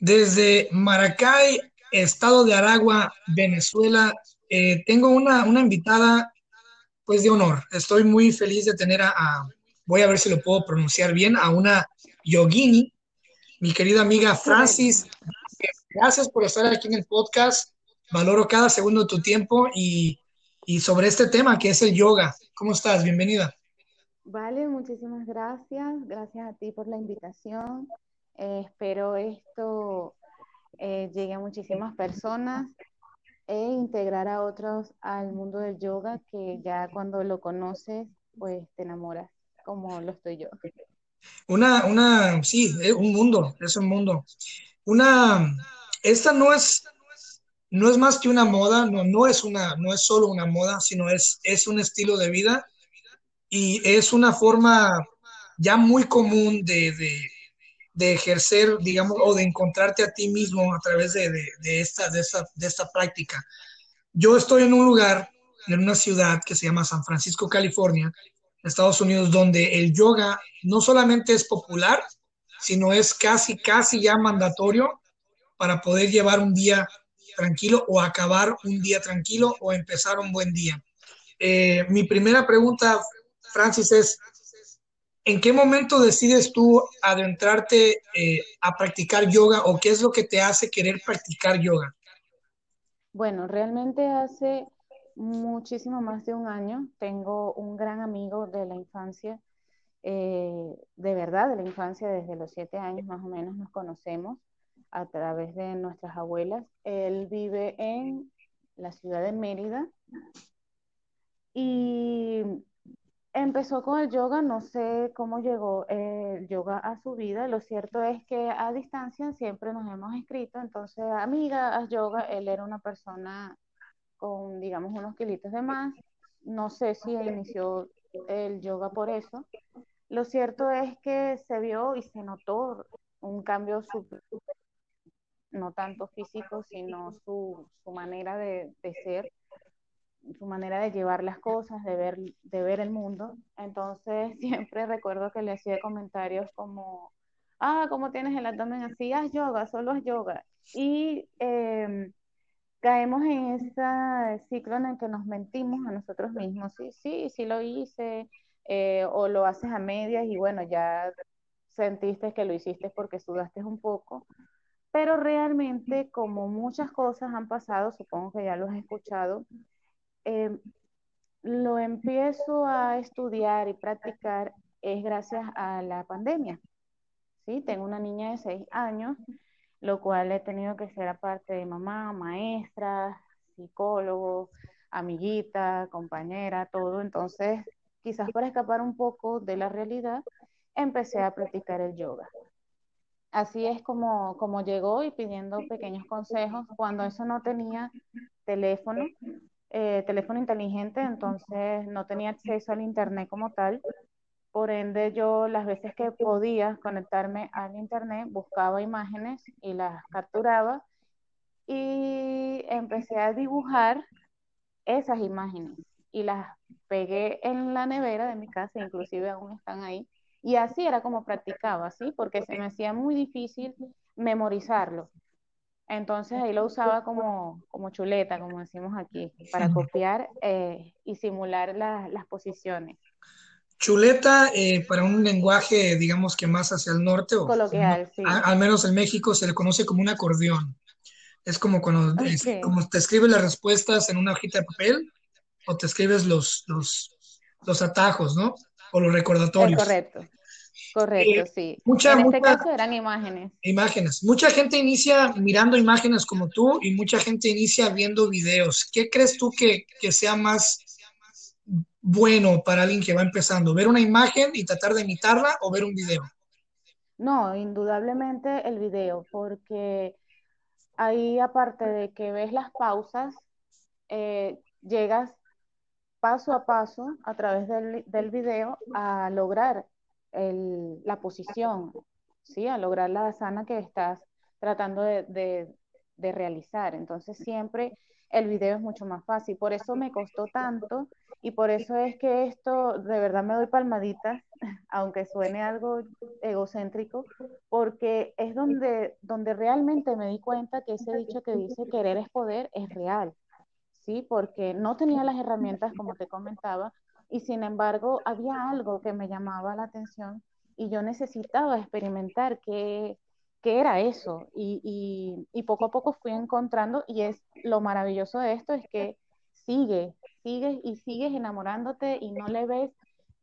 Desde Maracay, estado de Aragua, Venezuela, eh, tengo una, una, invitada pues de honor. Estoy muy feliz de tener a, voy a ver si lo puedo pronunciar bien, a una yogini, mi querida amiga Francis. Gracias por estar aquí en el podcast. Valoro cada segundo de tu tiempo y, y sobre este tema que es el yoga. ¿Cómo estás? Bienvenida. Vale, muchísimas gracias. Gracias a ti por la invitación. Eh, espero esto eh, llegue a muchísimas personas e integrar a otros al mundo del yoga que ya cuando lo conoces, pues te enamoras, como lo estoy yo. Una, una, sí, un mundo, es un mundo. Una, esta no es, no es más que una moda, no, no es una, no es solo una moda, sino es, es un estilo de vida y es una forma ya muy común de, de de ejercer, digamos, o de encontrarte a ti mismo a través de, de, esta, de, esta, de esta práctica. Yo estoy en un lugar, en una ciudad que se llama San Francisco, California, Estados Unidos, donde el yoga no solamente es popular, sino es casi, casi ya mandatorio para poder llevar un día tranquilo o acabar un día tranquilo o empezar un buen día. Eh, mi primera pregunta, Francis, es, ¿En qué momento decides tú adentrarte eh, a practicar yoga o qué es lo que te hace querer practicar yoga? Bueno, realmente hace muchísimo más de un año tengo un gran amigo de la infancia, eh, de verdad, de la infancia, desde los siete años más o menos nos conocemos a través de nuestras abuelas. Él vive en la ciudad de Mérida y empezó con el yoga, no sé cómo llegó el yoga a su vida. Lo cierto es que a distancia siempre nos hemos escrito, entonces, amiga, haz yoga. Él era una persona con, digamos, unos kilitos de más. No sé si inició el yoga por eso. Lo cierto es que se vio y se notó un cambio no tanto físico, sino su, su manera de, de ser su manera de llevar las cosas, de ver, de ver el mundo. Entonces siempre recuerdo que le hacía comentarios como, ah, ¿cómo tienes el abdomen así? Haz yoga, solo haz yoga. Y em, caemos en ese ciclo en el que nos mentimos a nosotros mismos. Sí, sí, sí lo hice, eh, o lo haces a medias y bueno, ya sentiste que lo hiciste porque sudaste un poco. Pero realmente, como muchas cosas han pasado, supongo que ya lo has escuchado, Em, lo empiezo a estudiar y practicar es gracias a la pandemia. ¿sí? Tengo una niña de seis años, lo cual he tenido que ser aparte de mamá, maestra, psicólogo, amiguita, compañera, todo. Entonces, quizás para escapar un poco de la realidad, empecé a practicar el yoga. Así es como, como llegó y pidiendo pequeños consejos. Cuando eso no tenía teléfono, eh, teléfono inteligente, entonces no tenía acceso al internet como tal. Por ende, yo las veces que podía conectarme al internet, buscaba imágenes y las capturaba y empecé a dibujar esas imágenes y las pegué en la nevera de mi casa, inclusive aún están ahí. Y así era como practicaba, ¿sí? Porque se me hacía muy difícil memorizarlo. Entonces ahí lo usaba como, como chuleta, como decimos aquí, para copiar eh, y simular las posiciones. Chuleta eh, para un lenguaje, digamos que más hacia el norte, o coloquial, sí. al menos en México se le conoce como un acordeón. Es como cuando como te escribes las respuestas en una hojita de papel o te escribes los, los, los atajos, ¿no? O los recordatorios. Es correcto. Correcto, eh, sí. en este caso eran imágenes. Imágenes. Mucha gente inicia mirando imágenes como tú y mucha gente inicia viendo videos. ¿Qué crees tú que, que sea más bueno para alguien que va empezando? ¿Ver una imagen y tratar de imitarla o ver un video? No, indudablemente el video, porque ahí aparte de que ves las pausas, eh, llegas paso a paso a través del, del video a lograr el, la posición, ¿sí? a lograr la sana que estás tratando de, de, de realizar. Entonces siempre el video es mucho más fácil. Por eso me costó tanto y por eso es que esto de verdad me doy palmaditas, aunque suene algo egocéntrico, porque es donde, donde realmente me di cuenta que ese dicho que dice querer es poder es real. ¿Sí? Porque no tenía las herramientas, como te comentaba, y sin embargo había algo que me llamaba la atención y yo necesitaba experimentar qué, qué era eso. Y, y, poco a poco fui encontrando, y es lo maravilloso de esto, es que sigue, sigues y sigues enamorándote y no le ves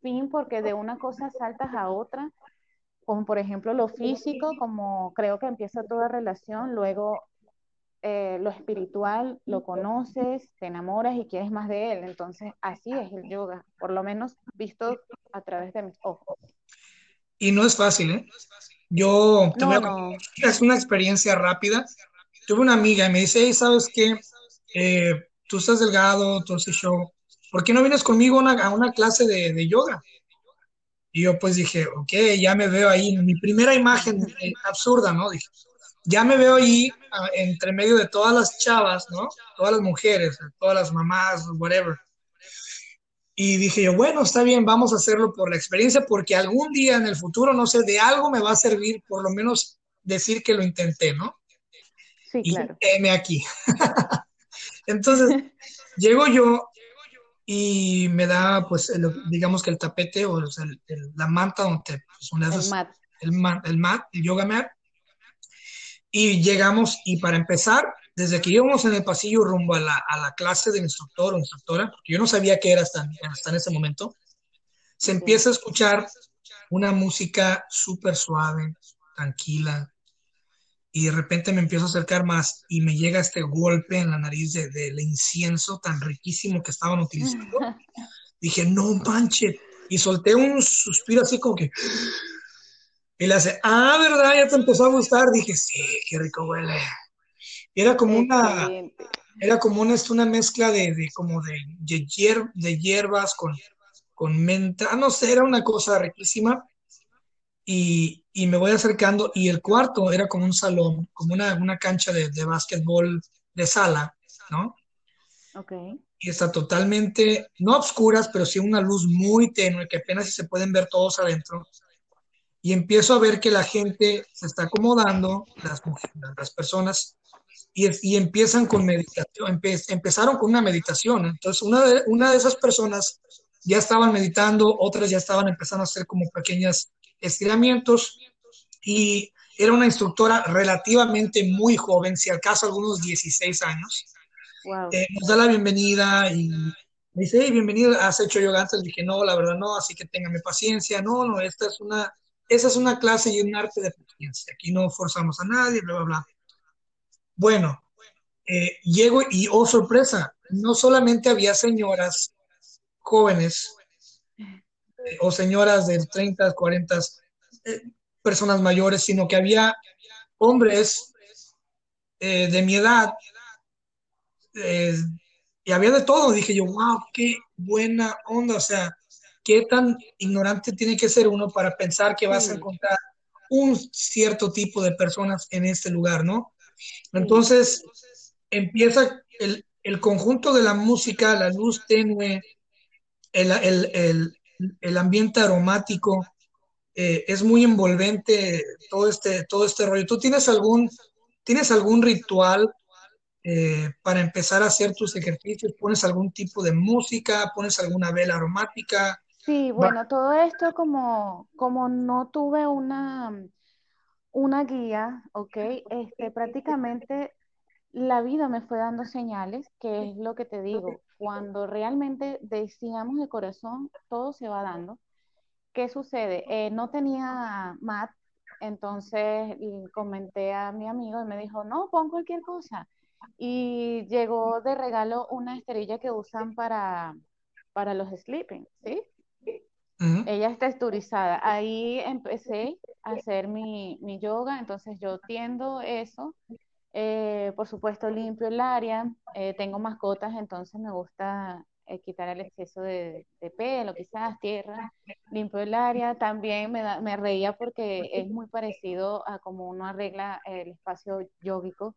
fin porque de una cosa saltas a otra, como por ejemplo lo físico, como creo que empieza toda relación, luego eh, lo espiritual, lo conoces, te enamoras y quieres más de él. Entonces, así es el yoga, por lo menos visto a través de mis ojos. Y no es fácil, ¿eh? Yo no, no. es una experiencia rápida. Tuve una amiga y me dice, hey, ¿sabes qué? Eh, tú estás delgado, ese show. ¿Por qué no vienes conmigo a una, a una clase de, de, yoga? Y yo pues dije, ok, ya me veo ahí. Mi primera imagen eh, absurda, ¿no? Dije, ya me veo ahí entre medio de todas las chavas, ¿no? Todas las mujeres, todas las mamás, whatever. Y dije yo, bueno, está bien, vamos a hacerlo por la experiencia, porque algún día en el futuro, no sé, de algo me va a servir, por lo menos decir que lo intenté, ¿no? Sí, claro. Y me aquí. Entonces, llego yo y me da, pues, el, digamos que el tapete o el, el, la manta donde pues. El, mat, el mat, el yoga mat. Y llegamos, y para empezar, desde que íbamos en el pasillo rumbo a la, a la clase del instructor o instructora, porque yo no sabía qué era hasta, hasta en ese momento, se empieza a escuchar una música súper suave, tranquila, y de repente me empiezo a acercar más y me llega este golpe en la nariz del de, de incienso tan riquísimo que estaban utilizando. Dije, no manche, y solté un suspiro así como que... Y le hace, ah, ¿verdad? Ya te empezó a gustar. Dije, sí, qué rico huele. Era como una, era como una, una mezcla de, de como de, de, hier, de, hierbas con, con menta, ah, no sé, era una cosa riquísima. Y, y, me voy acercando y el cuarto era como un salón, como una, una cancha de, de básquetbol de sala, ¿no? Ok. Y está totalmente, no oscuras, pero sí una luz muy tenue que apenas se pueden ver todos adentro y empiezo a ver que la gente se está acomodando, las, las personas, y, y, empiezan con meditación, empe, empezaron con una meditación. Entonces, una de, una de esas personas ya estaban meditando, otras ya estaban empezando a hacer como pequeños estiramientos, y era una instructora relativamente muy joven, si al caso algunos 16 años. Wow. Eh, nos da la bienvenida y me dice, hey, bienvenido, ¿has hecho yoga antes? Le dije, no, la verdad no, así que téngame paciencia. No, no, esta es una esa es una clase y un arte de paciencia. Aquí no forzamos a nadie, bla, bla, bla. Bueno, eh, llego y, oh sorpresa, no solamente había señoras jóvenes eh, o señoras de 30, 40, eh, personas mayores, sino que había hombres eh, de mi edad y había de todo. Dije yo, wow, qué buena onda, o sea, qué tan ignorante tiene que ser uno para pensar que vas a encontrar un cierto tipo de personas en este lugar, ¿no? Entonces empieza el, el conjunto de la música, la luz tenue, el, el, el, el ambiente aromático, eh, es muy envolvente todo este, todo este rollo. ¿Tú tienes algún, tienes algún ritual eh, para empezar a hacer tus ejercicios? ¿Pones algún tipo de música? ¿Pones alguna vela aromática? Sí, bueno, todo esto como, como no tuve una, una guía, ¿ok? Este, prácticamente la vida me fue dando señales, que es lo que te digo, cuando realmente decíamos de corazón, todo se va dando. ¿Qué sucede? Eh, no tenía mat, entonces comenté a mi amigo y me dijo, no, pon cualquier cosa. Y llegó de regalo una esterilla que usan para, para los sleeping, ¿sí? Ella es texturizada. Ahí empecé hacer mi, mi yoga, entonces yo tiendo eso. Eh, por supuesto, limpio el área, eh, tengo mascotas, entonces me gusta eh, quitar el exceso de, pelo, quizás tierra, limpio el área. También me, me reía porque es muy parecido a como uno arregla el espacio yógico.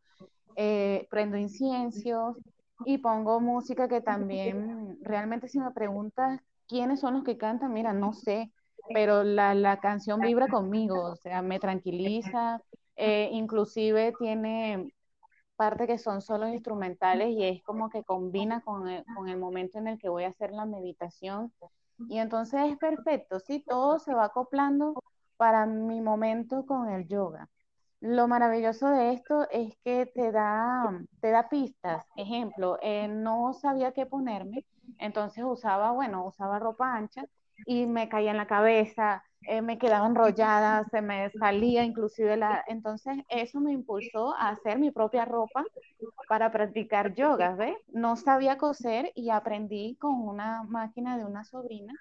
prendo inciensos y pongo música que también, realmente si me preguntas quiénes son los que cantan, mira, no sé, pero la, la canción vibra conmigo, o sea, me tranquiliza, eh, inclusive tiene partes que son solo instrumentales y es como que combina con el, con el momento en el que voy a hacer la meditación. Y entonces es perfecto, sí, todo se va acoplando para mi momento con el yoga. Lo maravilloso de esto es que te da, te da pistas. Ejemplo, eh, no sabía qué ponerme, entonces usaba, bueno, usaba ropa ancha y me caía en la cabeza, eh, me quedaba enrollada, se me salía inclusive la... Entonces eso me impulsó a hacer mi propia ropa para practicar yoga, ¿ves? No sabía coser y aprendí con una máquina de una sobrina,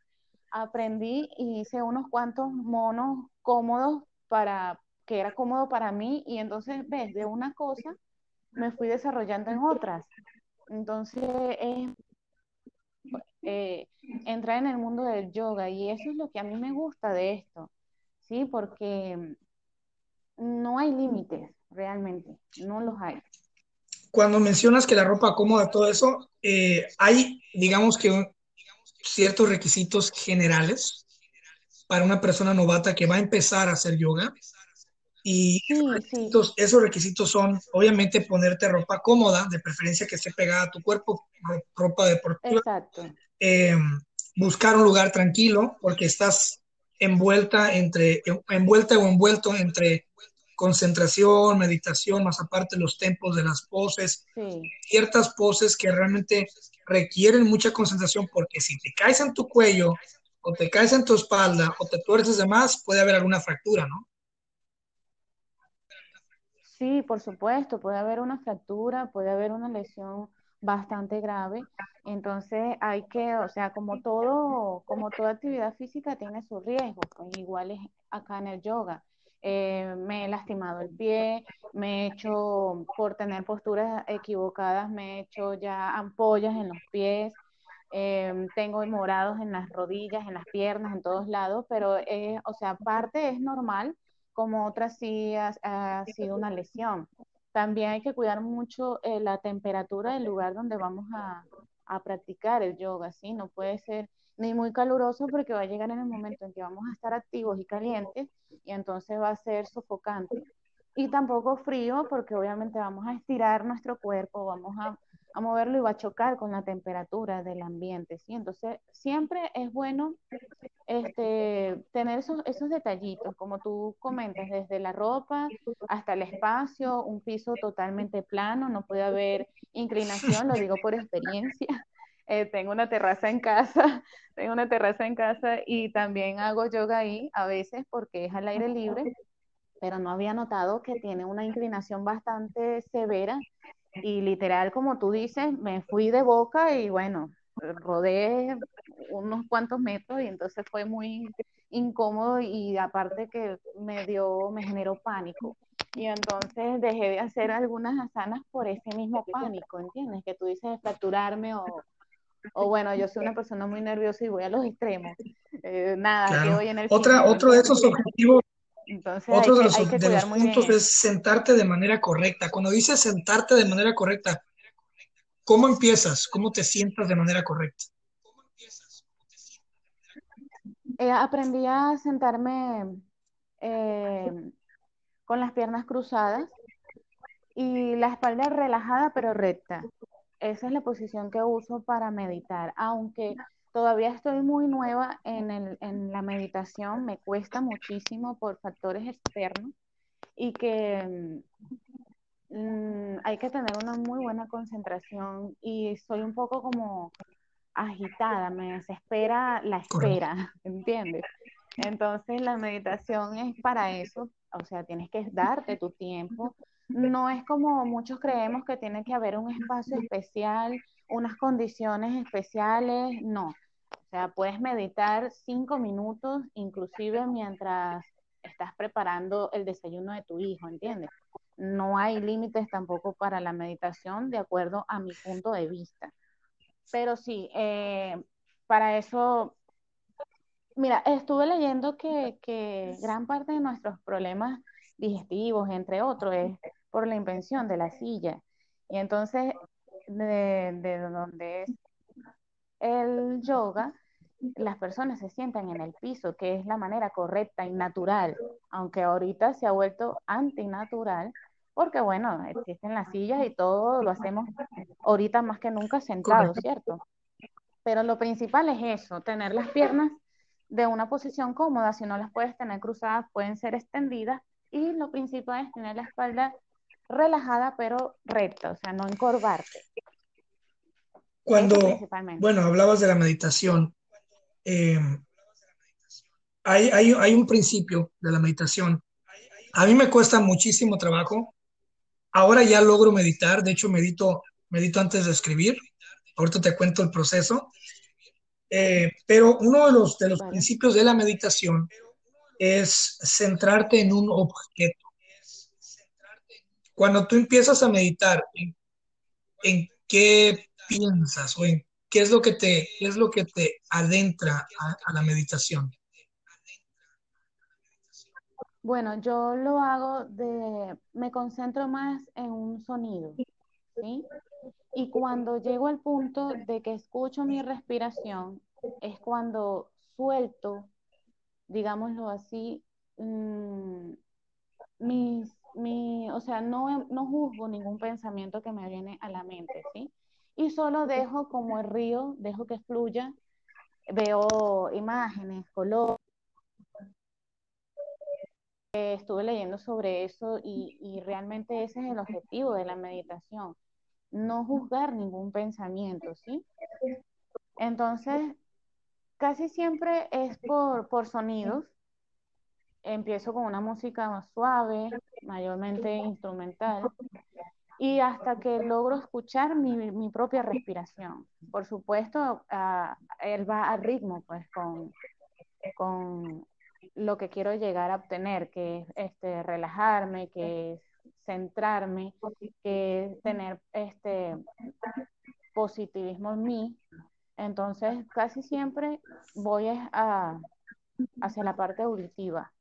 aprendí y hice unos cuantos monos cómodos para que era cómodo para mí y entonces, ves, de una cosa me fui desarrollando en otras. Entonces, es eh, entrar en el mundo del yoga y eso es lo que a mí me gusta de esto, ¿sí? Porque no hay límites, realmente, no los hay. Cuando mencionas que la ropa cómoda, todo eso, eh, hay, digamos que, ciertos requisitos generales para una persona novata que va a empezar a hacer yoga. Y sí, esos, requisitos, sí. esos, requisitos, son, obviamente, ponerte ropa cómoda, de preferencia que esté pegada a tu cuerpo, ropa deportiva. Exacto eh, buscar un lugar tranquilo porque estás envuelta entre envuelta o envuelto entre concentración, meditación, más aparte los tempos de las poses, sí. ciertas poses que realmente requieren mucha concentración porque si te caes en tu cuello o te caes en tu espalda o te tuerces de más, puede haber alguna fractura, ¿no? Sí, por supuesto, puede haber una fractura, puede haber una lesión bastante grave. Entonces hay que, o sea, como todo, como toda actividad física tiene sus riesgos, pues igual es acá en el yoga. Eh, me he lastimado el pie, me he hecho, por tener posturas equivocadas, me he hecho ya ampollas en los pies, eh, tengo morados en las rodillas, en las piernas, en todos lados, pero, eh, o sea, parte es normal, como otras sí ha sido una lesión. También hay que cuidar mucho eh, la temperatura del lugar donde vamos a, a, practicar el yoga, ¿sí? No puede ser ni muy caluroso porque va a llegar en el momento en que vamos a estar activos y calientes y entonces va a ser sofocante. Y tampoco frío porque obviamente vamos a estirar nuestro cuerpo, vamos a, a moverlo y va a chocar con la temperatura del ambiente, ¿sí? Entonces siempre es bueno este, tener esos, esos detallitos, como tú comentas, desde la ropa hasta el espacio, un piso totalmente plano, no puede haber inclinación, lo digo por experiencia. Eh, tengo una terraza en casa, tengo una terraza en casa y también hago yoga ahí a veces porque es al aire libre, pero no había notado que tiene una inclinación bastante severa y literal, como tú dices, me fui de boca y bueno, rodé unos cuantos metros y entonces fue muy incómodo y aparte que me dio, me generó pánico. Y entonces dejé de hacer algunas asanas por ese mismo pánico, ¿entiendes? Que tú dices fracturarme o, o bueno, yo soy una persona muy nerviosa y voy a los extremos. Eh, nada, claro. que voy en el Otra, otro de esos objetivos entonces Otro hay de que, los, hay que de los cuidar muy puntos bien. es sentarte de manera correcta. Cuando dices sentarte de manera correcta, ¿cómo empiezas? ¿Cómo te sientas de manera correcta? Eh, aprendí a sentarme eh, con las piernas cruzadas y la espalda relajada pero recta. Esa es la posición que uso para meditar, aunque todavía estoy muy nueva en, el, en la meditación, me cuesta muchísimo por factores externos y que mm, hay que tener una muy buena concentración y soy un poco como agitada, me desespera la espera, ¿entiendes? Entonces la meditación es para eso, o sea, tienes que darte tu tiempo. No es como muchos creemos que tiene que haber un espacio especial, unas condiciones especiales, no. O sea, puedes meditar cinco minutos, inclusive mientras estás preparando el desayuno de tu hijo, ¿entiendes? No hay límites tampoco para la meditación de acuerdo a mi punto de vista. Pero sí, eh, para eso, mira, estuve leyendo que, gran parte de nuestros problemas digestivos, entre otros, es por la invención de la silla. Y entonces, de, de donde es el yoga, las personas se sientan en el piso, que es la manera correcta y natural, aunque ahorita se ha vuelto antinatural, porque bueno, existen las sillas y todo lo hacemos ahorita más que nunca sentado, ¿cierto? Pero lo principal es eso, tener las piernas de una posición cómoda, si no las puedes tener cruzadas, pueden ser extendidas, y lo principal es tener la espalda relajada pero recta, o sea, no encorvarte. Cuando, bueno, hablabas de la meditación, eh, hay, hay, hay, un principio de la meditación. A mí me cuesta muchísimo trabajo. Ahora ya logro meditar, de hecho medito, medito antes de escribir. Ahorita te cuento el proceso. Eh, pero uno de los, de los principios de la meditación es centrarte en un objeto. Cuando tú empiezas a meditar, ¿en, en qué piensas o qué es lo que te, es lo que te adentra a, la meditación? Bueno, yo lo hago de, me concentro más en un sonido, ¿sí? Y cuando llego al punto de que escucho mi respiración, es cuando suelto, digámoslo así, mmm, mis, mi, o sea, no, no juzgo ningún pensamiento que me viene a la mente, ¿sí? Y solo dejo como el río, dejo que fluya, veo imágenes, colores. Estuve leyendo sobre eso y, y realmente ese es el objetivo de la meditación, no juzgar ningún pensamiento, ¿sí? Entonces, casi siempre es por, por sonidos. Empiezo con una música más suave, mayormente instrumental, y hasta que logro escuchar mi, mi propia respiración. Por supuesto, uh, él va al ritmo, pues, con, con lo que quiero llegar a obtener, que es este, relajarme, que es centrarme, que es tener este positivismo en mí. Entonces, casi siempre voy a, hacia la parte auditiva.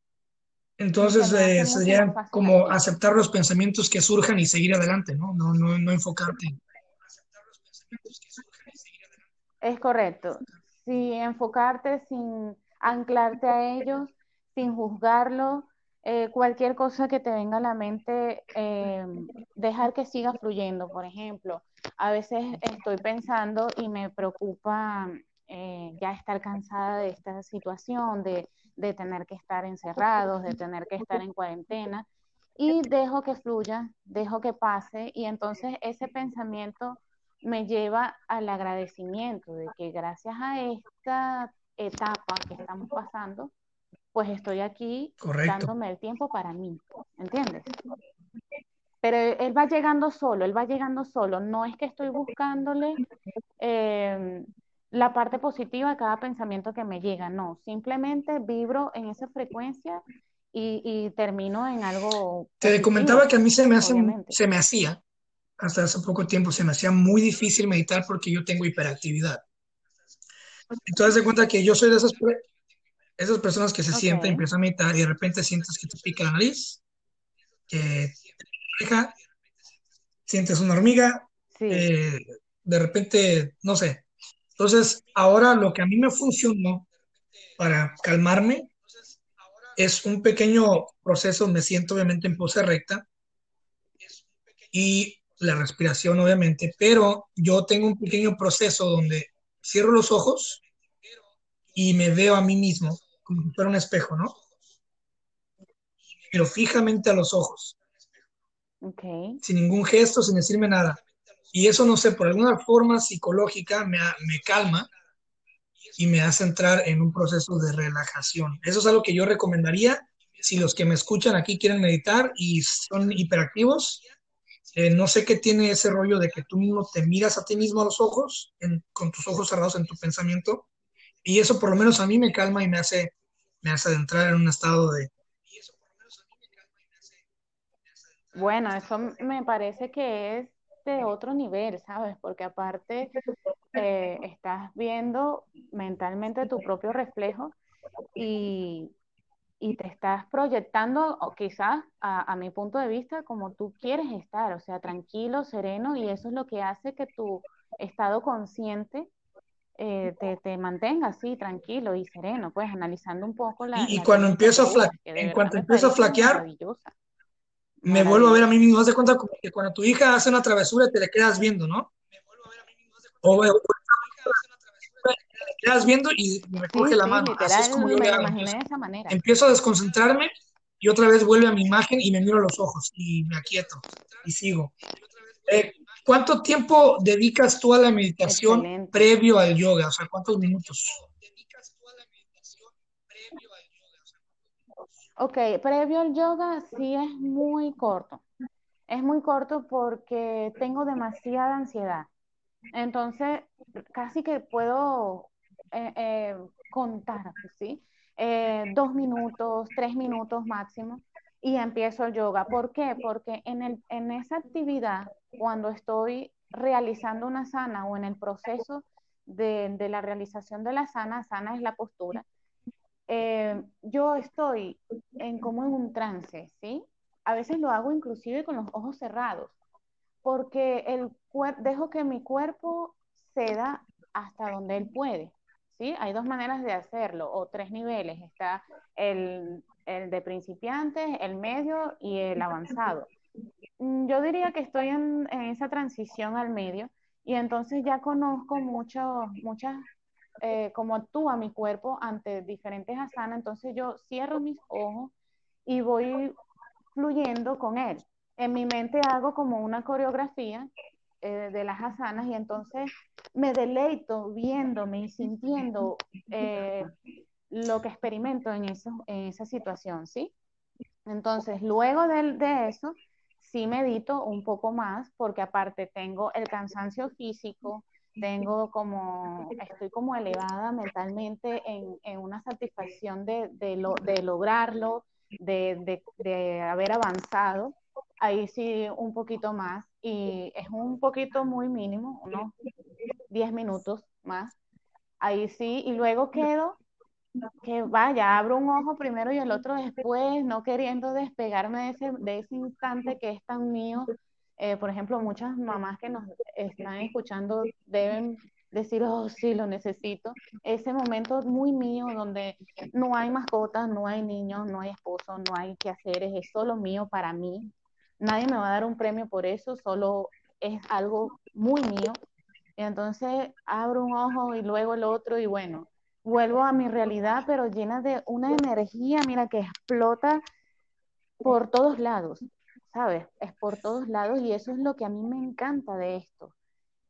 Entonces eh, sería como aceptar los pensamientos que surjan y seguir adelante, ¿no? No, no, no enfocarte. Es correcto. Sí, enfocarte sin anclarte a ellos, sin juzgarlos, eh, cualquier cosa que te venga a la mente, eh, dejar que siga fluyendo. Por ejemplo, a veces estoy pensando y me preocupa ya estar cansada de esta situación, de de tener que estar encerrados, de tener que estar en cuarentena, y dejo que fluya, dejo que pase, y entonces ese pensamiento me lleva al agradecimiento de que gracias a esta etapa que estamos pasando, pues estoy aquí dándome el tiempo para mí, ¿entiendes? Pero él va llegando solo, él va llegando solo, no es que estoy buscándole eh, la parte positiva de cada pensamiento que me llega, no, simplemente vibro en esa frecuencia y, termino en algo. Te comentaba que a mí se me, hace, se me hacía, hasta hace poco tiempo, se me hacía muy difícil meditar porque yo tengo hiperactividad. Entonces, de cuenta que yo soy de esas, esas personas que se sienten, empiezan a meditar y de repente sientes que te pica la nariz, que te deja, sientes una hormiga, eh, de repente, no sé, entonces, ahora lo que a mí me funcionó para calmarme es un pequeño proceso, me siento obviamente en pose recta y la respiración obviamente, pero yo tengo un pequeño proceso donde cierro los ojos y me veo a mí mismo como si fuera un espejo, ¿no? Pero fijamente a los ojos. Sin ningún gesto, sin decirme nada. Y eso, no sé, por alguna forma psicológica me, calma y me hace entrar en un proceso de relajación. Eso es algo que yo recomendaría si los que me escuchan aquí quieren meditar y son hiperactivos. Eh, no sé qué tiene ese rollo de que tú mismo te miras a ti mismo a los ojos, con tus ojos cerrados en tu pensamiento. Y eso por lo menos a mí me calma y me hace, me hace entrar en un estado de, Bueno, eso me parece que es de otro nivel, ¿sabes? Porque aparte eh, estás viendo mentalmente tu propio reflejo y, y te estás proyectando, o quizás a, a, mi punto de vista, como tú quieres estar, o sea, tranquilo, sereno, y eso es lo que hace que tu estado consciente eh, te, te, mantenga así, tranquilo y sereno, pues analizando un poco la... Y, y cuando empiezo a, fla en cuanto empiezo a flaquear, me vuelvo a ver a mí mismo. Haz de cuenta que cuando tu hija hace una travesura te le quedas viendo, ¿no? Me vuelvo a ver a mí mismo. O, o, te quedas viendo y me recoge sí, la mano. Literal, Así es como yo me hago. Empiezo, de esa manera. empiezo a desconcentrarme y otra vez vuelve a mi imagen y me miro a los ojos y me aquieto y sigo. Eh, ¿Cuánto tiempo dedicas tú a la meditación Excelente. previo al yoga? O sea, ¿cuántos minutos? Ok, previo al yoga sí es muy corto. Es muy corto porque tengo demasiada ansiedad. Entonces, casi que puedo eh, eh, contar, ¿sí? Eh, dos minutos, tres minutos máximo, y empiezo el yoga. ¿Por qué? Porque en, el, en esa actividad, cuando estoy realizando una sana o en el proceso de, de la realización de la sana, sana es la postura, eh, yo estoy en como en un trance, ¿sí? A veces lo hago inclusive con los ojos cerrados, porque el dejo que mi cuerpo ceda hasta donde él puede, ¿sí? Hay dos maneras de hacerlo, o tres niveles. Está el, el de principiantes, el medio y el avanzado. Mm, Yo diría que estoy en, en esa transición al medio y entonces ya conozco mucho, muchas eh, cómo actúa mi cuerpo ante diferentes asanas, entonces yo cierro mis ojos y voy fluyendo con él. En mi mente hago como una coreografía eh, de las asanas y entonces me deleito viéndome y sintiendo eh, lo que experimento en, eso, en esa situación, ¿sí? Entonces, luego de, de eso, sí medito un poco más porque aparte tengo el cansancio físico, tengo como, estoy como elevada mentalmente en, en una satisfacción de, de, lo, de lograrlo, de, de, de, haber avanzado. Ahí sí un poquito más y es un poquito muy mínimo, unos 10 minutos más. Ahí sí, y luego quedo que vaya, abro un ojo primero y el otro después, no queriendo despegarme de ese, de ese instante que es tan mío, eh, por ejemplo, muchas mamás que nos están escuchando deben decir, oh, sí, lo necesito. Ese momento muy mío donde no hay mascotas, no hay niños, no hay esposo, no hay quehaceres, es solo mío para mí. Nadie me va a dar un premio por eso, solo es algo muy mío. Y entonces abro un ojo y luego el otro y bueno, vuelvo a mi realidad, pero llena de una energía, mira, que explota por todos lados. ¿Sabes? Es por todos lados y eso es lo que a mí me encanta de esto.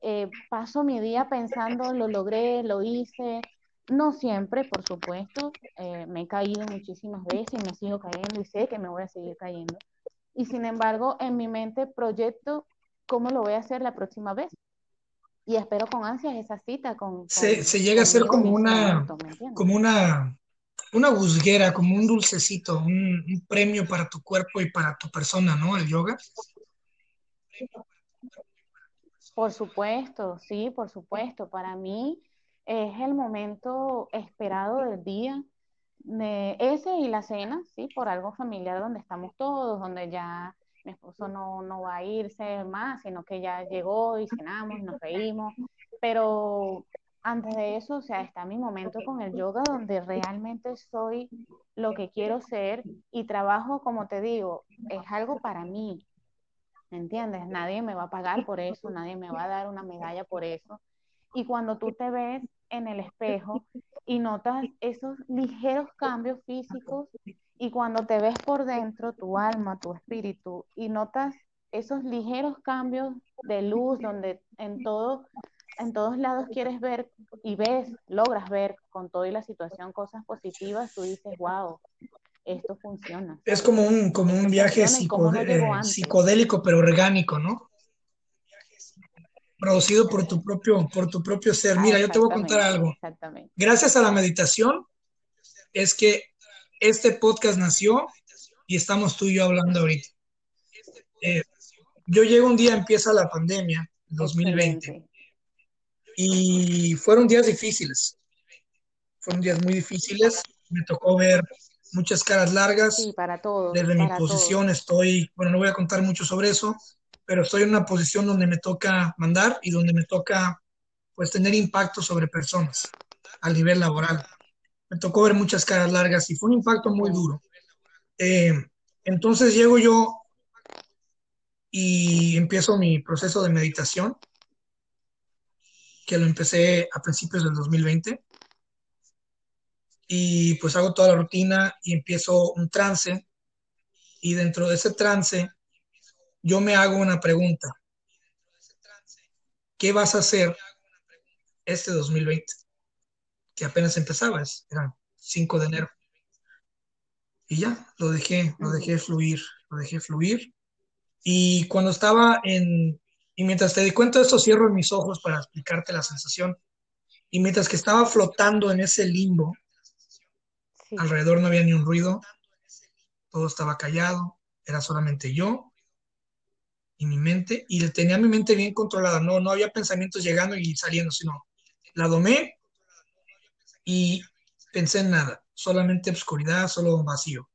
Eh, paso mi día pensando, lo logré, lo hice, no siempre, por supuesto, eh, me he caído muchísimas veces y me sigo cayendo y sé que me voy a seguir cayendo. Y sin embargo, en mi mente proyecto cómo lo voy a hacer la próxima vez. Y espero con ansias esa cita con... con se, se, llega a ser como una, momento, como una una busguera, como un dulcecito, un, premio para tu cuerpo y para tu persona, ¿no? El yoga. Por supuesto, sí, por supuesto. Para mí es el momento esperado del día. De ese y la cena, sí, por algo familiar donde estamos todos, donde ya mi esposo no, no va a irse más, sino que ya llegó y cenamos, nos reímos, pero antes de eso, o sea, está mi momento con el yoga donde realmente soy lo que quiero ser y trabajo, como te digo, es algo para mí, ¿me entiendes? Nadie me va a pagar por eso, nadie me va a dar una medalla por eso. Y cuando tú te ves en el espejo y notas esos ligeros cambios físicos y cuando te ves por dentro, tu alma, tu espíritu, y notas esos ligeros cambios de luz donde en todo en todos lados quieres ver y ves, logras ver con todo y la situación cosas positivas, tú dices, wow, esto funciona. Es como un, como un viaje psicodé no psicodélico, pero orgánico, ¿no? Producido por tu propio, por tu propio ser. Mira, yo te voy a contar algo. Gracias a la meditación es que este podcast nació y estamos tú y yo hablando ahorita. Eh, yo llego un día, empieza la pandemia, 2020, Excelente. Y fueron días difíciles, fueron días muy difíciles, me tocó ver muchas caras Sí, largas, para todos, desde mi para todos. posición estoy, bueno, no voy a contar mucho sobre eso, pero estoy en una posición donde me toca mandar y donde me toca, pues, tener impacto sobre personas a nivel laboral. Me tocó ver muchas caras largas y fue un impacto muy duro. Eh, entonces llego yo y empiezo mi proceso de meditación, que lo empecé a principios del 2020, y pues hago toda la rutina y empiezo un trance, y dentro de ese trance yo me hago una pregunta, ¿qué vas a hacer este 2020? Que apenas empezaba, es- era 5 de enero. Y ya, lo dejé, lo dejé fluir, lo dejé fluir. Y cuando estaba en, y mientras te di cuenta de esto, cierro mis ojos para explicarte la sensación. Y mientras que estaba flotando en ese limbo, Sí, alrededor no había ni un ruido, todo estaba callado, era solamente yo y mi mente, y tenía mi mente bien controlada, no, no había pensamientos llegando y saliendo, sino la domé y pensé en nada, solamente obscuridad, solo vacío.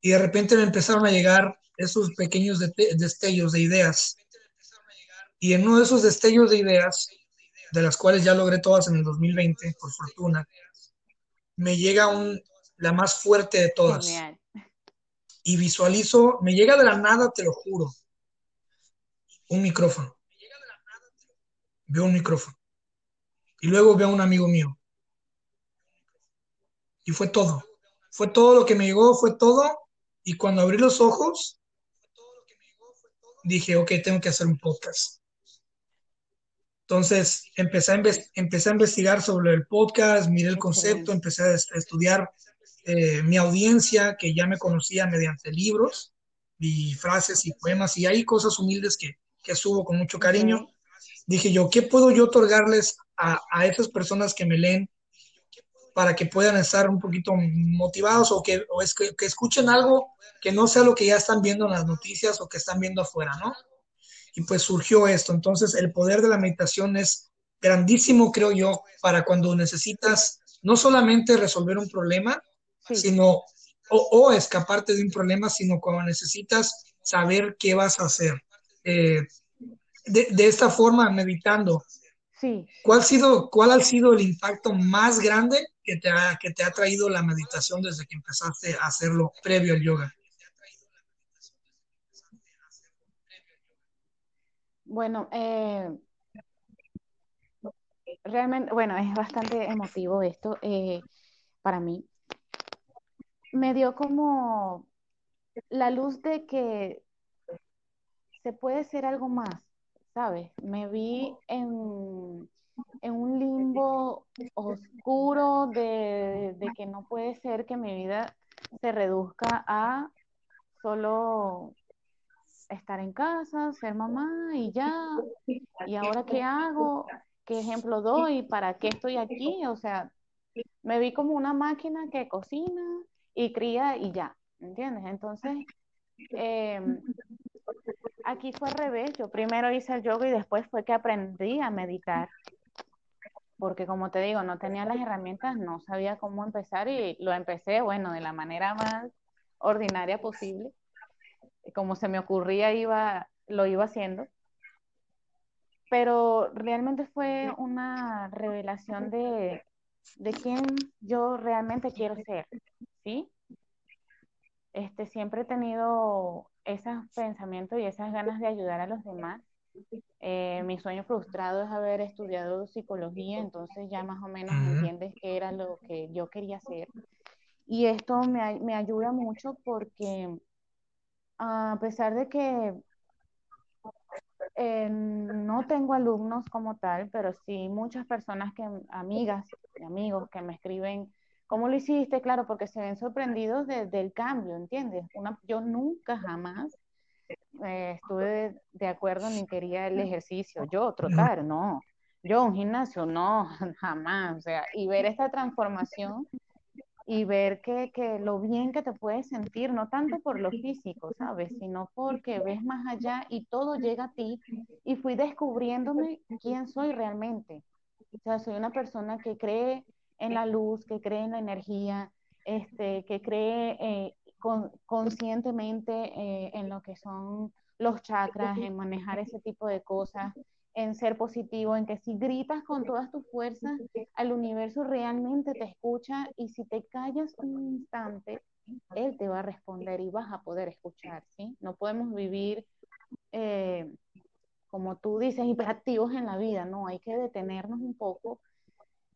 Y de repente me empezaron a llegar esos pequeños destellos de ideas, y en uno de esos destellos de ideas, de las cuales ya logré todas en el 2020, por fortuna, me llega un, la más fuerte de todas, genial. y visualizo, me llega de la nada, te lo juro, un micrófono, veo un micrófono, y luego veo a un amigo mío, y fue todo, fue todo lo que me llegó, fue todo, y cuando abrí los ojos, dije, ok, tengo que hacer un podcast. Entonces empecé a, empecé a investigar sobre el podcast, miré el concepto, empecé a, est- a estudiar eh, mi audiencia que ya me conocía mediante libros y frases y poemas y hay cosas humildes que, que subo con mucho cariño. Dije yo, ¿qué puedo yo otorgarles a, a esas personas que me leen para que puedan estar un poquito motivados o que, o es que, que escuchen algo que no sea lo que ya están viendo en las noticias o que están viendo afuera, ¿no? Y pues surgió esto. Entonces, el poder de la meditación es grandísimo, creo yo, para cuando necesitas no solamente resolver un problema, sí, sino, o, o escaparte de un problema, sino cuando necesitas saber qué vas a hacer. Eh, de, de, esta forma, meditando, sí, ¿cuál, ha sido, ¿cuál ha sido el impacto más grande que te, ha, que te ha traído la meditación desde que empezaste a hacerlo previo al yoga? Bueno, eh, realmente, bueno, es bastante emotivo esto eh, para mí. Me dio como la luz de que se puede ser algo más, ¿sabes? Me vi en, en un limbo oscuro de, de que no puede ser que mi vida se reduzca a solo estar en casa, ser mamá y ya. ¿Y ahora qué hago? ¿Qué ejemplo doy? ¿Para qué estoy aquí? O sea, me vi como una máquina que cocina y cría y ya, ¿entiendes? Entonces, eh, aquí fue al revés. Yo primero hice el yoga y después fue que aprendí a meditar. Porque como te digo, no tenía las herramientas, no sabía cómo empezar y lo empecé, bueno, de la manera más ordinaria posible. Como se me ocurría, iba, lo iba haciendo. Pero realmente fue una revelación de, de quién yo realmente quiero ser, ¿sí? Este, siempre he tenido esos pensamientos y esas ganas de ayudar a los demás. Eh, mi sueño frustrado es haber estudiado psicología, entonces ya más o menos Uh -huh. entiendes qué era lo que yo quería hacer. Y esto me, me ayuda mucho porque a pesar de que eh, no tengo alumnos como tal, pero sí muchas personas que, amigas y amigos que me escriben, ¿cómo lo hiciste? Claro, porque se ven sorprendidos de, del cambio, ¿entiendes? Una, yo nunca jamás eh, estuve de, de, acuerdo ni quería el ejercicio. Yo trotar, no. Yo un gimnasio, no, jamás. O sea, y ver esta transformación y ver que, que, lo bien que te puedes sentir, no tanto por lo físico, ¿sabes? Sino porque ves más allá y todo llega a ti y fui descubriéndome quién soy realmente. O sea, soy una persona que cree en la luz, que cree en la energía, este, que cree eh, con, conscientemente eh, en lo que son los chakras, en manejar ese tipo de cosas, en ser positivo, en que si gritas con todas tus fuerzas, al universo realmente te escucha y si te callas un instante, él te va a responder y vas a poder escuchar, ¿sí? No podemos vivir, eh, como tú dices, hiperactivos en la vida, no, hay que detenernos un poco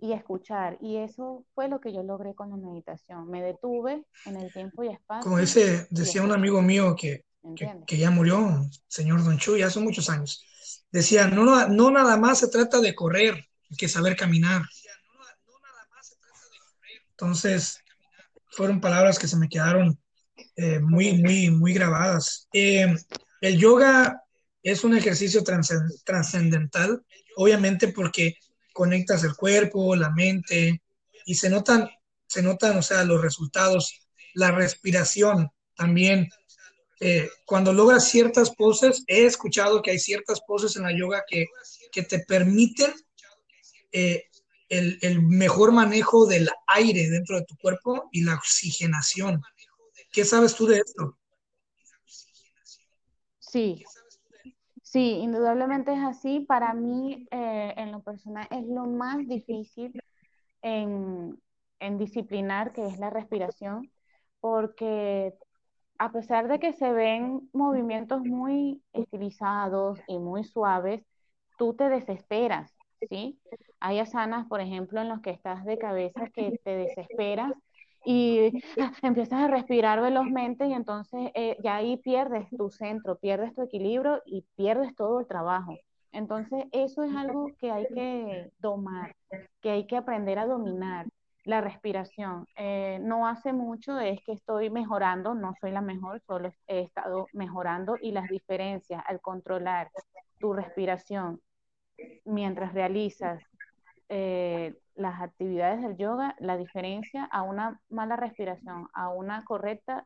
y escuchar. Y eso fue lo que yo logré con la meditación. Me detuve en el tiempo y espacio. Como ese, decía un amigo mío que, que, que, ya murió, señor Don Chuy, hace muchos años Decía, no, no, nada más se trata de correr, que saber caminar. Entonces, fueron palabras que se me quedaron eh, muy, muy, muy grabadas. Eh, el yoga es un ejercicio trascendental, obviamente porque conectas el cuerpo, la mente, y se notan, se notan, o sea, los resultados, la respiración también eh, cuando logras ciertas poses, he escuchado que hay ciertas poses en la yoga que, que te permiten eh, el, el, mejor manejo del aire dentro de tu cuerpo y la oxigenación. ¿Qué sabes tú de esto? Sí, sí, indudablemente es así. Para mí, eh, en lo personal, es lo más difícil en, en disciplinar, que es la respiración, porque a pesar de que se ven movimientos muy estilizados y muy suaves, tú te desesperas, ¿sí? Hay asanas, por ejemplo, en los que estás de cabeza que te desesperas y empiezas a respirar velozmente y entonces eh, ya ahí pierdes tu centro, pierdes tu equilibrio y pierdes todo el trabajo. Entonces, eso es algo que hay que domar, que hay que aprender a dominar la respiración. Eh, no hace mucho es que estoy mejorando, no soy la mejor, solo he estado mejorando y las diferencias al controlar tu respiración mientras realizas eh, las actividades del yoga, la diferencia a una mala respiración, a una correcta,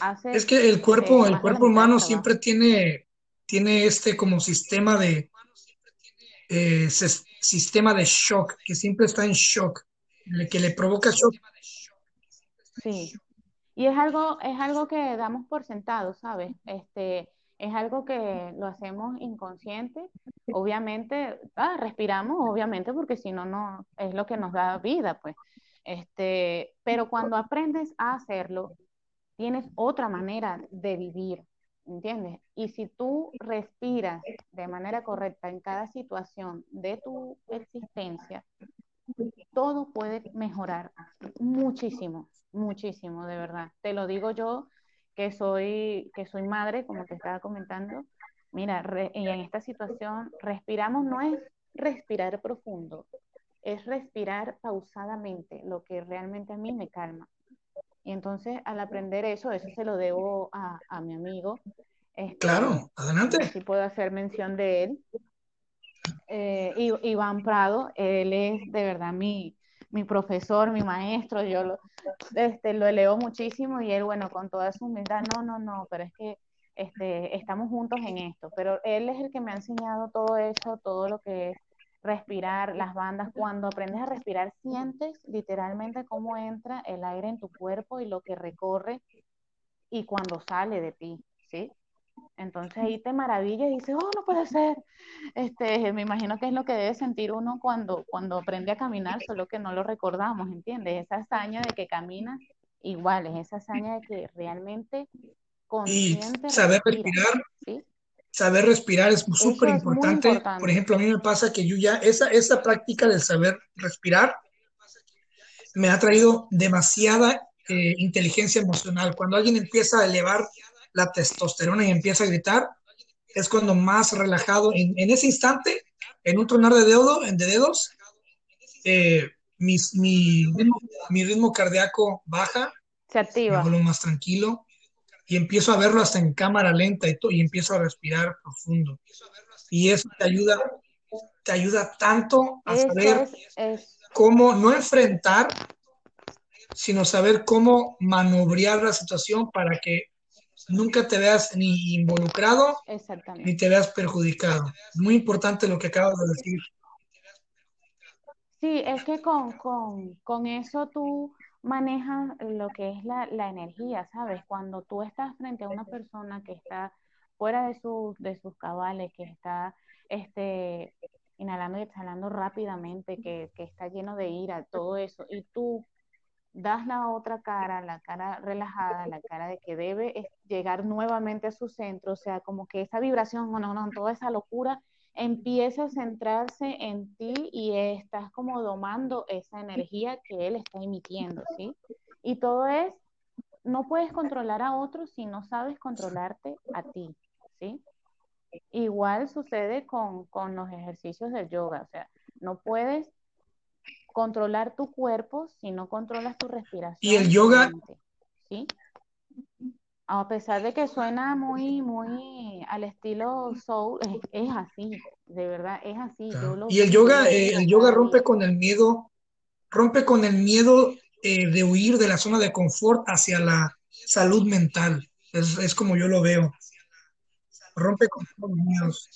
hace... Es que el cuerpo, el cuerpo humano siempre tiene, tiene este como sistema de... Eh, sistema de shock, que siempre está en shock que le provoca shock. Sí. Y es algo, es algo que damos por sentado, ¿sabes? Este, es algo que lo hacemos inconsciente. Obviamente, ah, respiramos, obviamente, porque si no, no es lo que nos da vida, pues. Este, pero cuando aprendes a hacerlo, tienes otra manera de vivir, ¿entiendes? Y si tú respiras de manera correcta en cada situación de tu existencia, todo puede mejorar muchísimo, muchísimo, de verdad. Te lo digo yo, que soy, que soy madre, como te estaba comentando. Mira, y en esta situación, respiramos no es respirar profundo, es respirar pausadamente, lo que realmente a mí me calma. Y entonces, al aprender eso, eso se lo debo a, a mi amigo. Este, claro, adelante. Si puedo hacer mención de él. Eh, Iván Prado, él es de verdad mi, mi profesor, mi maestro, yo lo, este, lo leo muchísimo y él, bueno, con toda su humildad, no, no, no, pero es que este, estamos juntos en esto, pero él es el que me ha enseñado todo eso, todo lo que es respirar, las bandas, cuando aprendes a respirar, sientes literalmente cómo entra el aire en tu cuerpo y lo que recorre y cuando sale de ti, ¿sí? Entonces ahí te maravillas y dices, oh, no puede ser. Este, me imagino que es lo que debe sentir uno cuando, cuando aprende a caminar, solo que no lo recordamos, ¿entiendes? Esa hazaña de que caminas igual, es esa hazaña de que realmente y saber respirar, saber respirar es súper importante. Por ejemplo, a mí me pasa que yo ya, esa, esa práctica del saber respirar me ha traído demasiada eh, inteligencia emocional. Cuando alguien empieza a elevar la testosterona y empieza a gritar, es cuando más relajado, en, en ese instante, en un tronar de, dedo, de dedos, eh, mi, mi, mi, ritmo cardíaco baja, se activa, me más tranquilo y empiezo a verlo hasta en cámara lenta y, y empiezo a respirar profundo. Y eso te ayuda, te ayuda tanto a saber cómo no enfrentar sino saber cómo manobrear la situación para que nunca te veas ni involucrado ni te veas perjudicado. Muy importante lo que acabas de decir. Sí, es que con, con, con eso tú manejas lo que es la, la energía, ¿sabes? Cuando tú estás frente a una persona que está fuera de, sus de sus cabales, que está este, inhalando y exhalando rápidamente, que, que está lleno de ira, todo eso, y tú das la otra cara, la cara relajada, la cara de que debe llegar nuevamente a su centro, o sea, como que esa vibración, no, no, no, toda esa locura empieza a centrarse en ti y estás como domando esa energía que él está emitiendo, ¿sí? Y todo es, no puedes controlar a otros si no sabes controlarte a ti, ¿sí? Igual sucede con, con los ejercicios del yoga, o sea, no puedes controlar tu cuerpo si no controlas tu respiración el y tu yoga, ¿sí? A pesar de que suena muy, muy al estilo soul, es, es así, de verdad, es así, yo lo y el yoga, eh, el yoga rompe con el miedo, rompe con el miedo eh, de huir de la zona de confort hacia la salud mental. Es, es como yo lo veo. Rompe con todos los miedos.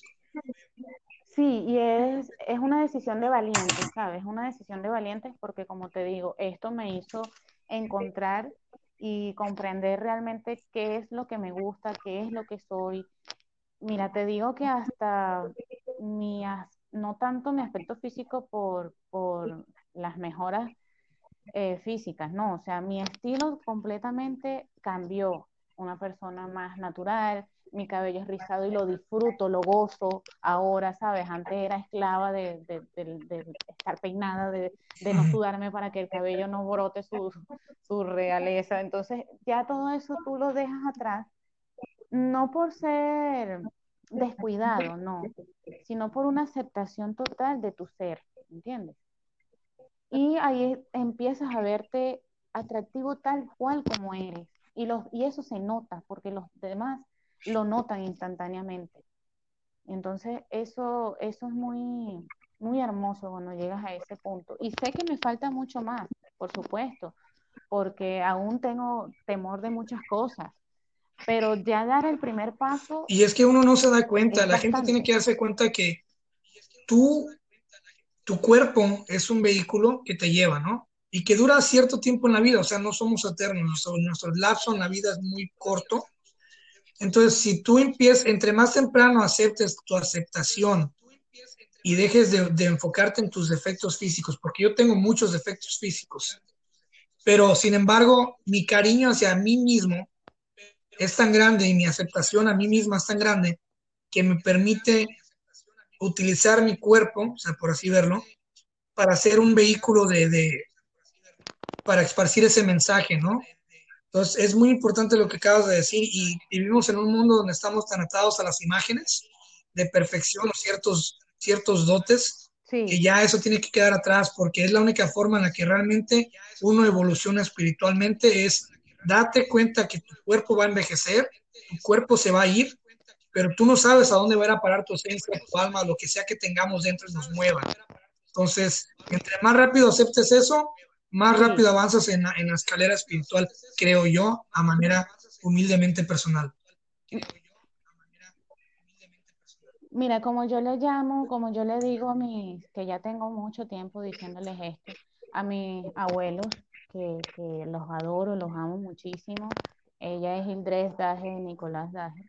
Sí, y es, es una decisión de valientes, ¿sabes? Una decisión de valientes porque, como te digo, esto me hizo encontrar y comprender realmente qué es lo que me gusta, qué es lo que soy, Mira, te digo que hasta mi, no tanto mi aspecto físico por, por las mejoras eh, físicas, no, o sea, mi estilo completamente cambió. Una persona más natural, mi cabello es rizado y lo disfruto, lo gozo ahora, ¿sabes? Antes era esclava de, de- de- de estar peinada, de, no sudarme para que el cabello no brote su, su realeza. Entonces, ya todo eso tú lo dejas atrás no por ser descuidado, no, sino por una aceptación total de tu ser, ¿entiendes? Y ahí empiezas a verte atractivo tal cual como eres. Y, los, y eso se nota, porque los demás lo notan instantáneamente. Entonces, eso, eso es muy, muy hermoso cuando llegas a ese punto. Y sé que me falta mucho más, por supuesto, porque aún tengo temor de muchas cosas, pero ya dar el primer paso Y es que uno no se da cuenta, la gente tiene que darse cuenta que tú, tu cuerpo es un vehículo que te lleva, ¿no? Y que dura cierto tiempo en la vida, o sea, no somos eternos, nuestro, nuestro lapso en la vida es muy corto. Entonces, si tú empiezas, entre más temprano aceptes tu aceptación y dejes de, enfocarte en tus defectos físicos, porque yo tengo muchos defectos físicos, pero sin embargo, mi cariño hacia mí mismo es tan grande y mi aceptación a mí misma es tan grande que me permite utilizar mi cuerpo, o sea, por así verlo, para ser un vehículo de, de para esparcir ese mensaje, ¿no? Entonces, es muy importante lo que acabas de decir y, y vivimos en un mundo donde estamos tan atados a las imágenes de perfección o ciertos, ciertos dotes, que ya eso tiene que quedar atrás porque es la única forma en la que realmente uno evoluciona espiritualmente, es date cuenta que tu cuerpo va a envejecer, tu cuerpo se va a ir, pero tú no sabes a dónde va a ir a parar tu esencia, tu alma, lo que sea que tengamos dentro nos mueva. Entonces, entre más rápido aceptes eso, más rápido avanzas en la, en la escalera espiritual, creo yo, a manera humildemente personal. Mira, como yo le llamo, como yo le digo a mis, que ya tengo mucho tiempo diciéndoles esto, a mis abuelos, que, que los adoro, los amo muchísimo. Ella es Hildred Daje y Nicolás Daje.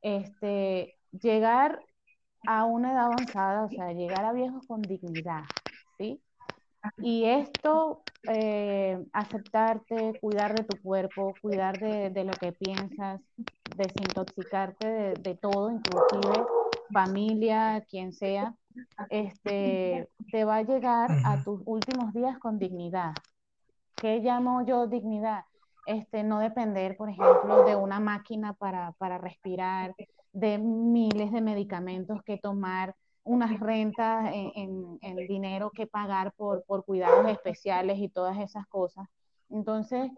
Este, llegar a una edad avanzada, o sea, llegar a viejos con dignidad. Y esto, eh, aceptarte, cuidar de tu cuerpo, cuidar de, de lo que piensas, desintoxicarte de, de todo, inclusive familia, quien sea, este, te va a llegar a tus últimos días con dignidad. ¿Qué llamo yo dignidad? Este, no depender, por ejemplo, de una máquina para, para respirar, de miles de medicamentos que tomar, unas rentas en, en, dinero que pagar por, por cuidados especiales y todas esas cosas. Entonces,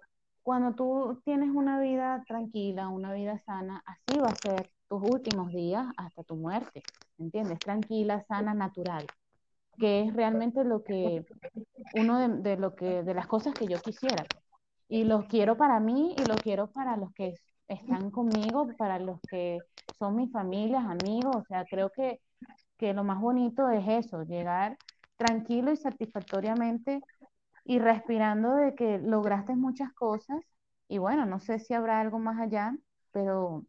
cuando tú tienes una vida tranquila, una vida sana, así va a ser tus últimos días hasta tu muerte, ¿entiendes? Tranquila, sana, natural, que es realmente lo que uno de, de lo que de las cosas que yo quisiera. y los quiero para mí y los quiero para los que están conmigo, para los que son mis familias, amigos, o sea, creo que, que lo más bonito es eso, llegar tranquilo y satisfactoriamente y respirando de que lograste muchas cosas y bueno, no sé si habrá algo más allá, pero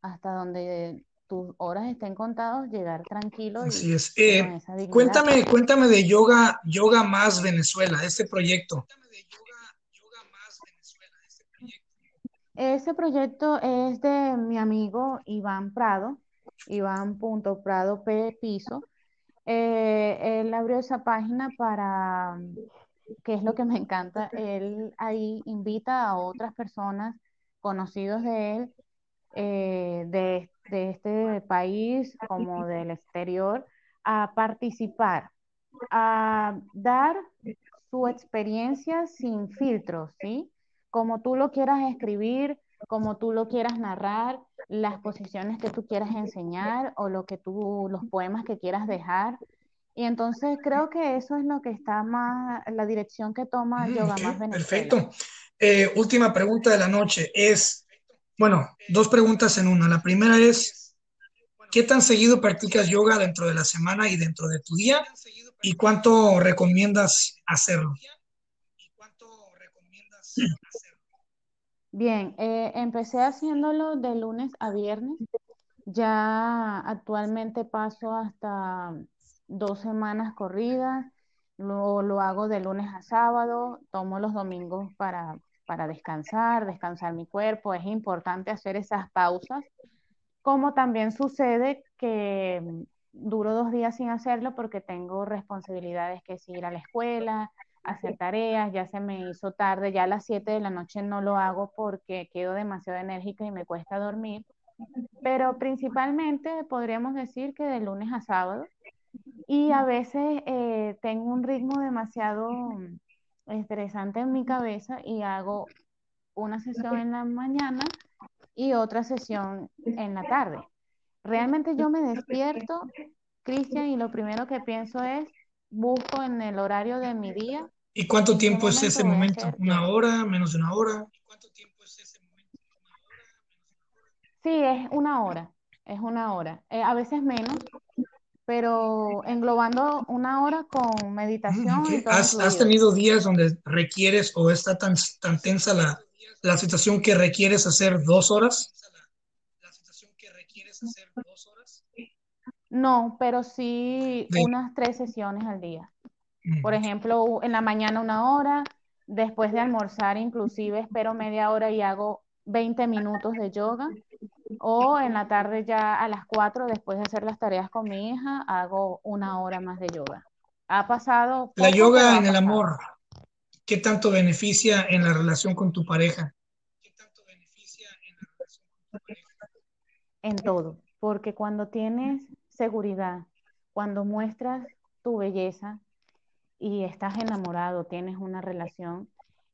hasta donde tus horas estén contadas, llegar tranquilo. Así es. Eh, cuéntame, cuéntame de Yoga, Yoga Más Venezuela, este proyecto. Ese proyecto es de mi amigo Iván Prado, Iván.prado piso. Eh, él abrió esa página para, que es lo que me encanta, él ahí invita a otras personas conocidos de él, eh, de, de este país como del exterior, a participar, a dar su experiencia sin filtros, ¿sí? Como tú lo quieras escribir, como tú lo quieras narrar, las posiciones que tú quieras enseñar o lo que tú, los poemas que quieras dejar. Y entonces creo que eso es lo que está más, la dirección que toma mm, Yoga Más Venezuela. Perfecto. Eh, última pregunta de la noche es, bueno, dos preguntas en una. La primera es, ¿qué tan seguido practicas yoga dentro de la semana y dentro de tu día? ¿Y cuánto recomiendas hacerlo? Bien, eh, empecé haciéndolo de lunes a viernes. Ya actualmente paso hasta dos semanas corridas. Lo hago de lunes a sábado. Tomo los domingos para, para descansar, descansar mi cuerpo. Es importante hacer esas pausas. Como también sucede que duro dos días sin hacerlo porque tengo responsabilidades que es ir a la escuela, hacer tareas, ya se me hizo tarde, ya a las 7 de la noche no lo hago porque quedo demasiado enérgica y me cuesta dormir, pero principalmente podríamos decir que de lunes a sábado y a veces eh, tengo un ritmo demasiado interesante en mi cabeza y hago una sesión en la mañana y otra sesión en la tarde. Realmente yo me despierto, Cristian, y lo primero que pienso es, busco en el horario de mi día. ¿Y cuánto tiempo es ese momento? ¿Una hora? ¿Menos de una hora? ¿Cuánto tiempo es ese momento? Sí, es una hora, es una hora. Eh, a veces menos, pero englobando una hora con meditación. ¿Has, tenido días donde requieres o está tan, tan tensa la, la situación que requieres hacer dos horas? ¿La situación que requieres hacer dos horas? No, pero sí unas tres sesiones al día. Por ejemplo, en la mañana una hora, después de almorzar inclusive espero media hora y hago 20 minutos de yoga. O en la tarde ya a las 4, después de hacer las tareas con mi hija, hago una hora más de yoga. Ha pasado... La yoga en el amor, ¿qué tanto beneficia en la relación con tu pareja? ¿Qué tanto beneficia en la relación con tu pareja? En todo, porque cuando tienes seguridad, cuando muestras tu belleza y estás enamorado, tienes una relación,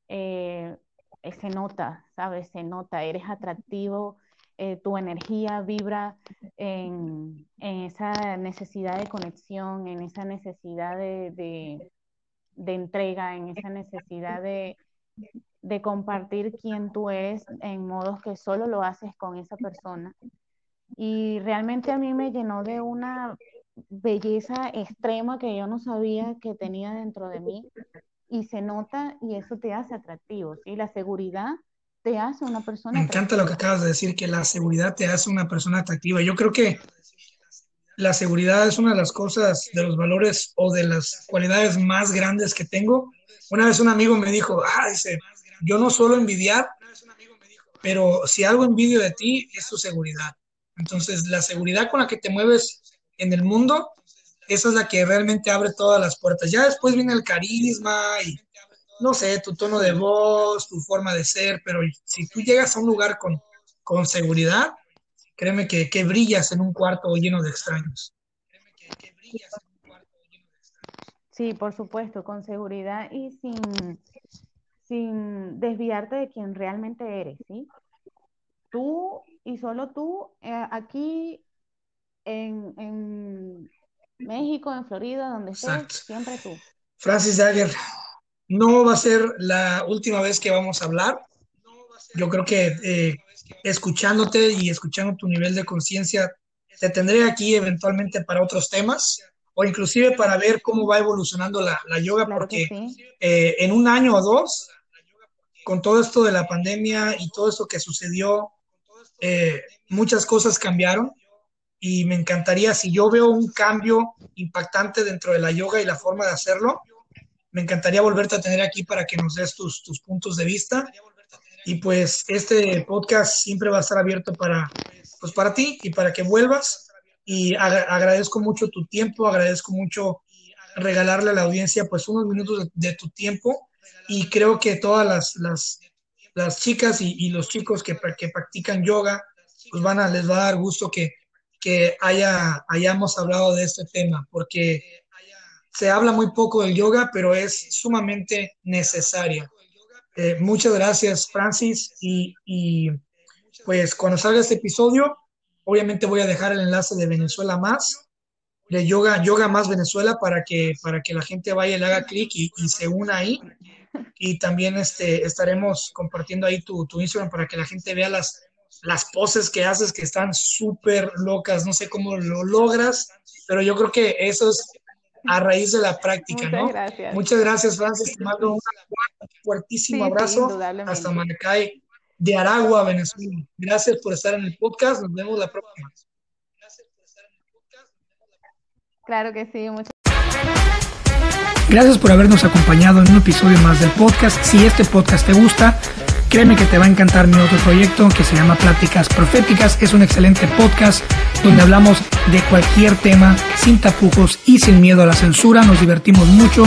eh, eh, se nota, ¿sabes? Se nota, eres atractivo, eh, tu energía vibra en, esa necesidad de conexión, en esa necesidad de, entrega, en esa necesidad de, de compartir quién tú eres en modos que solo lo haces con esa persona. Y realmente a mí me llenó de una belleza extrema que yo no sabía que tenía dentro de mí y se nota y eso te hace atractivo, ¿sí? La seguridad te hace una persona Me encanta lo que acabas de decir, que la seguridad te hace una persona atractiva. Yo creo que la seguridad es una de las cosas, de los valores o de las cualidades más grandes que tengo. Una vez un amigo me dijo, ah, dice, yo no suelo envidiar, pero si algo envidio de ti es tu seguridad. Entonces, la seguridad con la que te mueves en el mundo, esa es la que realmente abre todas las puertas. Ya después viene el carisma y, no sé, tu tono de voz, tu forma de ser, pero si tú llegas a un lugar con, con seguridad, créeme que, que brillas en un cuarto lleno de extraños. Sí, por supuesto, con seguridad y sin, sin desviarte de quien realmente eres, ¿sí? Tú y solo tú, eh, aquí en, en, México, en Florida, donde estés, siempre tú. Francis Dagger, no va a ser la última vez que vamos a hablar. Yo creo que eh, escuchándote y escuchando tu nivel de conciencia, te tendré aquí eventualmente para otros temas o inclusive para ver cómo va evolucionando la, la yoga, Claro porque sí. eh, en un año o dos, con todo esto de la pandemia y todo esto que sucedió, eh, muchas cosas cambiaron y me encantaría, si yo veo un cambio impactante dentro de la yoga y la forma de hacerlo, me encantaría volverte a tener aquí para que nos des tus, tus puntos de vista. Y pues este podcast siempre va a estar abierto para, pues para ti y para que vuelvas. Y agra- agradezco mucho tu tiempo, agradezco mucho regalarle a la audiencia pues unos minutos de, de tu tiempo y creo que todas las, las, las chicas y, los chicos que, que practican yoga pues van a, les va a dar gusto que, que haya, hayamos hablado de este tema porque se habla muy poco del yoga, pero es sumamente necesaria. Eh, muchas gracias, Francis. Y, y, pues cuando salga este episodio, obviamente voy a dejar el enlace de Venezuela Más, de Yoga, Yoga Más Venezuela, para que, para que la gente vaya y le haga clic y, se una ahí. Y también este, estaremos compartiendo ahí tu, tu Instagram para que la gente vea las, las poses que haces que están súper locas. No sé cómo lo logras, pero yo creo que eso es a raíz de la práctica, Muchas ¿no? gracias. Muchas gracias, Francis. Te mando un fuertísimo Sí, sí, abrazo indudablemente. hasta Maracay, de Aragua, Venezuela. Gracias por estar en el podcast. Nos vemos la próxima. Claro que sí, muchas Gracias por habernos acompañado en un episodio más del podcast. Si este podcast te gusta, créeme que te va a encantar mi otro proyecto que se llama Pláticas Proféticas. Es un excelente podcast donde hablamos de cualquier tema sin tapujos y sin miedo a la censura. Nos divertimos mucho